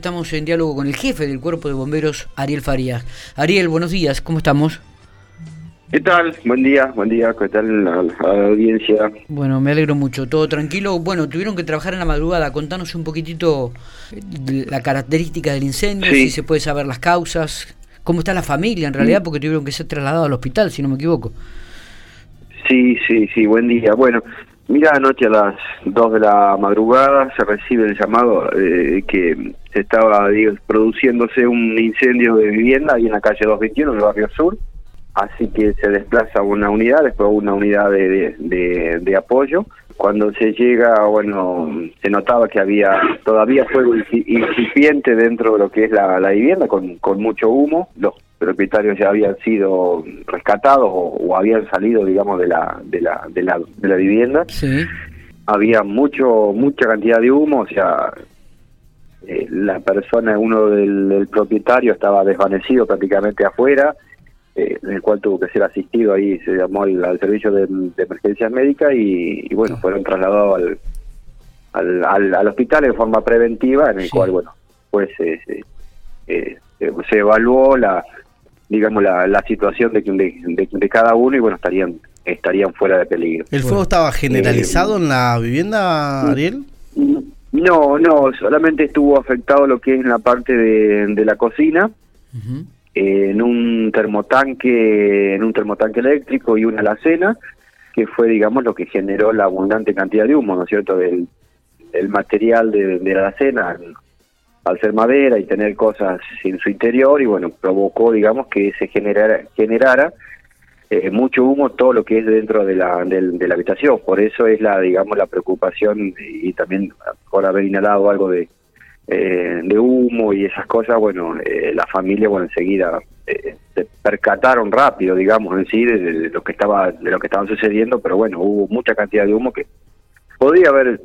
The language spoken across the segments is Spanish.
Estamos en diálogo con el jefe del Cuerpo de Bomberos, Ariel Farías. Ariel, buenos días, ¿cómo estamos? ¿Qué tal? Buen día, buen día, ¿qué tal la, la audiencia? Bueno, me alegro mucho, todo tranquilo. Bueno, tuvieron que trabajar en la madrugada, contanos un poquitito la característica del incendio, Sí. si se puede saber las causas, cómo está la familia en realidad, porque tuvieron que ser trasladados al hospital, si no me equivoco. Sí, sí, sí, buen día. Bueno, mira, anoche a las 2 de la madrugada se recibe el llamado eh, que se estaba digo, produciéndose un incendio de vivienda ahí en la calle 221, en el barrio sur. Así que se desplaza una unidad, después una unidad de, de, de- de apoyo. Cuando se llega, bueno, se notaba que había todavía fuego inci- incipiente dentro de lo que es la, la vivienda, con, con mucho humo. Los propietarios ya habían sido rescatados o, o habían salido, digamos, de la, de la, de la, de la vivienda Sí. había mucho mucha cantidad de humo, o sea, eh, la persona, uno del, del propietario estaba desvanecido prácticamente afuera, eh, en el cual tuvo que ser asistido ahí, se llamó al, al servicio de, de emergencias médicas y, y, bueno, fueron trasladados al, al, al, al hospital en forma preventiva, en el Sí. cual, bueno, pues eh, se, eh, se- se evaluó la digamos la, la situación de, de, de, de cada uno y bueno estarían estarían fuera de peligro ¿El fuego estaba generalizado en la vivienda, Ariel? No, no, solamente estuvo afectado lo que es la parte de, de la cocina, eh, en un termotanque, en un termotanque eléctrico y una alacena, que fue, digamos, lo que generó la abundante cantidad de humo, ¿no es cierto? Del, del material de, de la alacena, al ser madera y tener cosas en su interior, y bueno, provocó, digamos, que se generara, generara eh, mucho humo todo lo que es dentro de la, del- de la habitación. Por eso es la, digamos, la preocupación y también por haber inhalado algo de, eh, de humo y esas cosas, bueno, eh, la familia, bueno, enseguida eh, se percataron rápido, digamos, en sí, de, de lo que estaba, de lo que estaban sucediendo, pero bueno, hubo mucha cantidad de humo que podría haber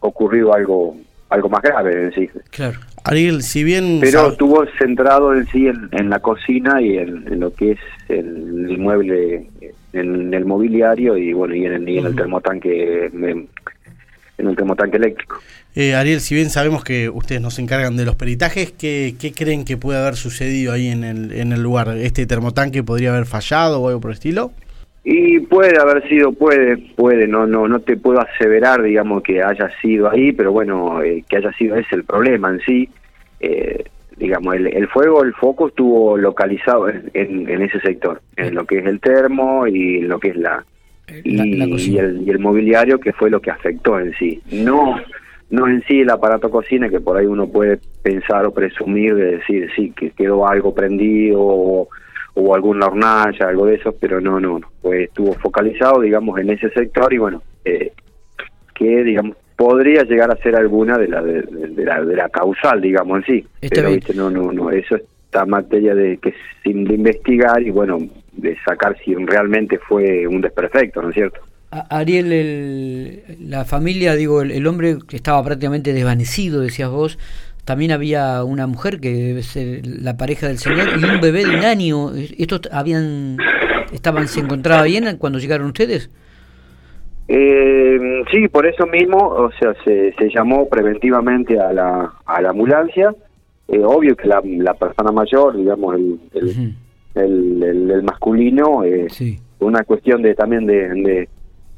ocurrido algo, algo más grave en sí. Claro. Ariel, si bien... Pero estuvo centrado en sí en, en la cocina y en, en lo que es el inmueble, en, el mobiliario y bueno y en el, y en el Ujú. termotanque en, en el termotanque eléctrico. eh, Ariel, si bien sabemos que ustedes nos encargan de los peritajes, ¿qué, qué creen que puede haber sucedido ahí en el, en el lugar? ¿Este termotanque podría haber fallado o algo por el estilo? Y puede haber sido, puede, puede, no, no, no te puedo aseverar, digamos, que haya sido ahí, pero bueno, eh, que haya sido ese el problema en sí. Eh, digamos, el, el fuego, el foco estuvo localizado en, en, en ese sector, en lo que es el termo y en lo que es la, y, La, la y el, y el mobiliario que fue lo que afectó en sí. No no en sí el aparato cocina que por ahí uno puede pensar o presumir de decir sí que quedó algo prendido o, o alguna hornalla, algo de eso, pero no, no, no. Pues estuvo focalizado, digamos, en ese sector y bueno, eh, que digamos podría llegar a ser alguna de la de, de la, de la causal, digamos, en sí. Está pero bien. viste, no, no, no, eso está en materia de que sin de investigar y bueno, de sacar si realmente fue un desperfecto, ¿no es cierto? Ariel, el- la familia, digo, el, el hombre que estaba prácticamente desvanecido, decías vos, también había una mujer que debe ser la pareja del señor y un bebé de un año. ¿Estos habían, estaban, se encontraba bien cuando llegaron ustedes? Eh, sí, por eso mismo, o sea, se, se llamó preventivamente a la, a la ambulancia. Eh, obvio que la, la persona mayor, digamos, el, el, el, el- el masculino, eh, Sí. una cuestión de también de, de,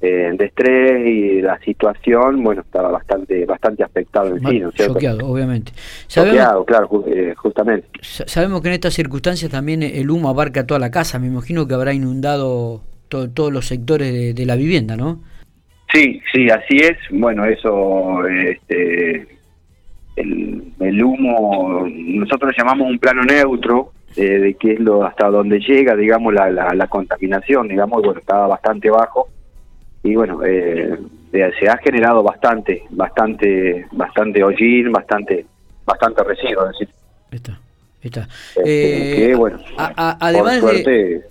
eh, de estrés y la situación, bueno, estaba bastante bastante afectado en sí, ¿no es cierto? Choqueado, obviamente. Sabemos, Choqueado, claro, ju- eh, justamente. sa- sabemos que en estas circunstancias también el humo abarca toda la casa. Me imagino que habrá inundado to- todos los sectores de, de la vivienda, ¿no? Sí, sí, así es. Bueno, eso, este, el, el humo, nosotros lo llamamos un plano neutro, eh, de que es lo hasta donde llega, digamos, la, la, la contaminación, digamos, bueno, estaba bastante bajo. Y bueno, eh, se ha generado bastante, bastante, bastante hollín, bastante, bastante residuo, es decir, Está, está. este, Eh, que bueno, a- a- además por de, suerte,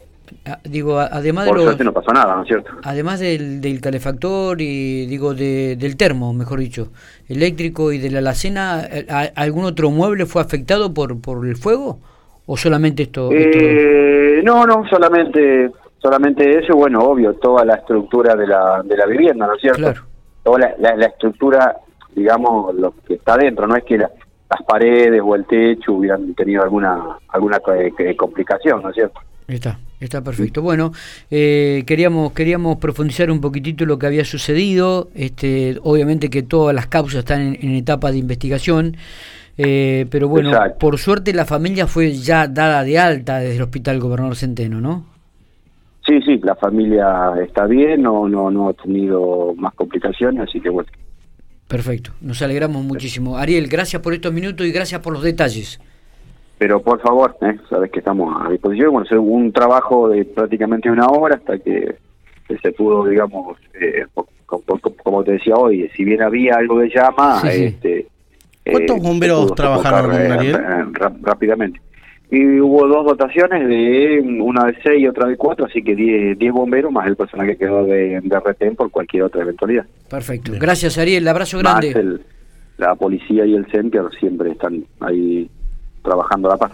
a- digo, además de por los, suerte no pasó nada, ¿no es cierto? además del, del calefactor y digo de- del termo, mejor dicho, eléctrico y de la alacena, eh, ¿a- ¿algún otro mueble fue afectado por por el fuego o solamente esto? esto- Eh, no, no, solamente solamente eso, bueno, obvio, toda la estructura de la, de la vivienda, ¿no es cierto? Claro. Toda la, la- la estructura, digamos, lo que está dentro, no es que la, las paredes o el techo hubieran tenido alguna alguna complicación, ¿no es cierto? Está, está perfecto. Bueno, eh, queríamos queríamos profundizar un poquitito lo que había sucedido. Este, obviamente que todas las causas están en, etapa de investigación, eh, pero bueno, por suerte la familia fue ya dada de alta desde el Hospital Gobernador Centeno, ¿no? Sí, sí, la familia está bien, no no no ha tenido más complicaciones, así que bueno. Perfecto, nos alegramos muchísimo. Ariel, gracias por estos minutos y gracias por los detalles pero por favor, ¿eh? sabes que estamos a disposición. Bueno, fue un trabajo de prácticamente una hora hasta que, se pudo, digamos, eh, como te decía hoy, si bien había algo de llama, este, ¿cuántos eh, bomberos trabajaron rápidamente? Y hubo dos dotaciones, de una de seis y otra de cuatro, así que diez, bomberos más el personal que quedó de, de retén por cualquier otra eventualidad. Perfecto. Gracias, Ariel. Abrazo grande. la policía y el CENTER siempre están ahí trabajando la paz.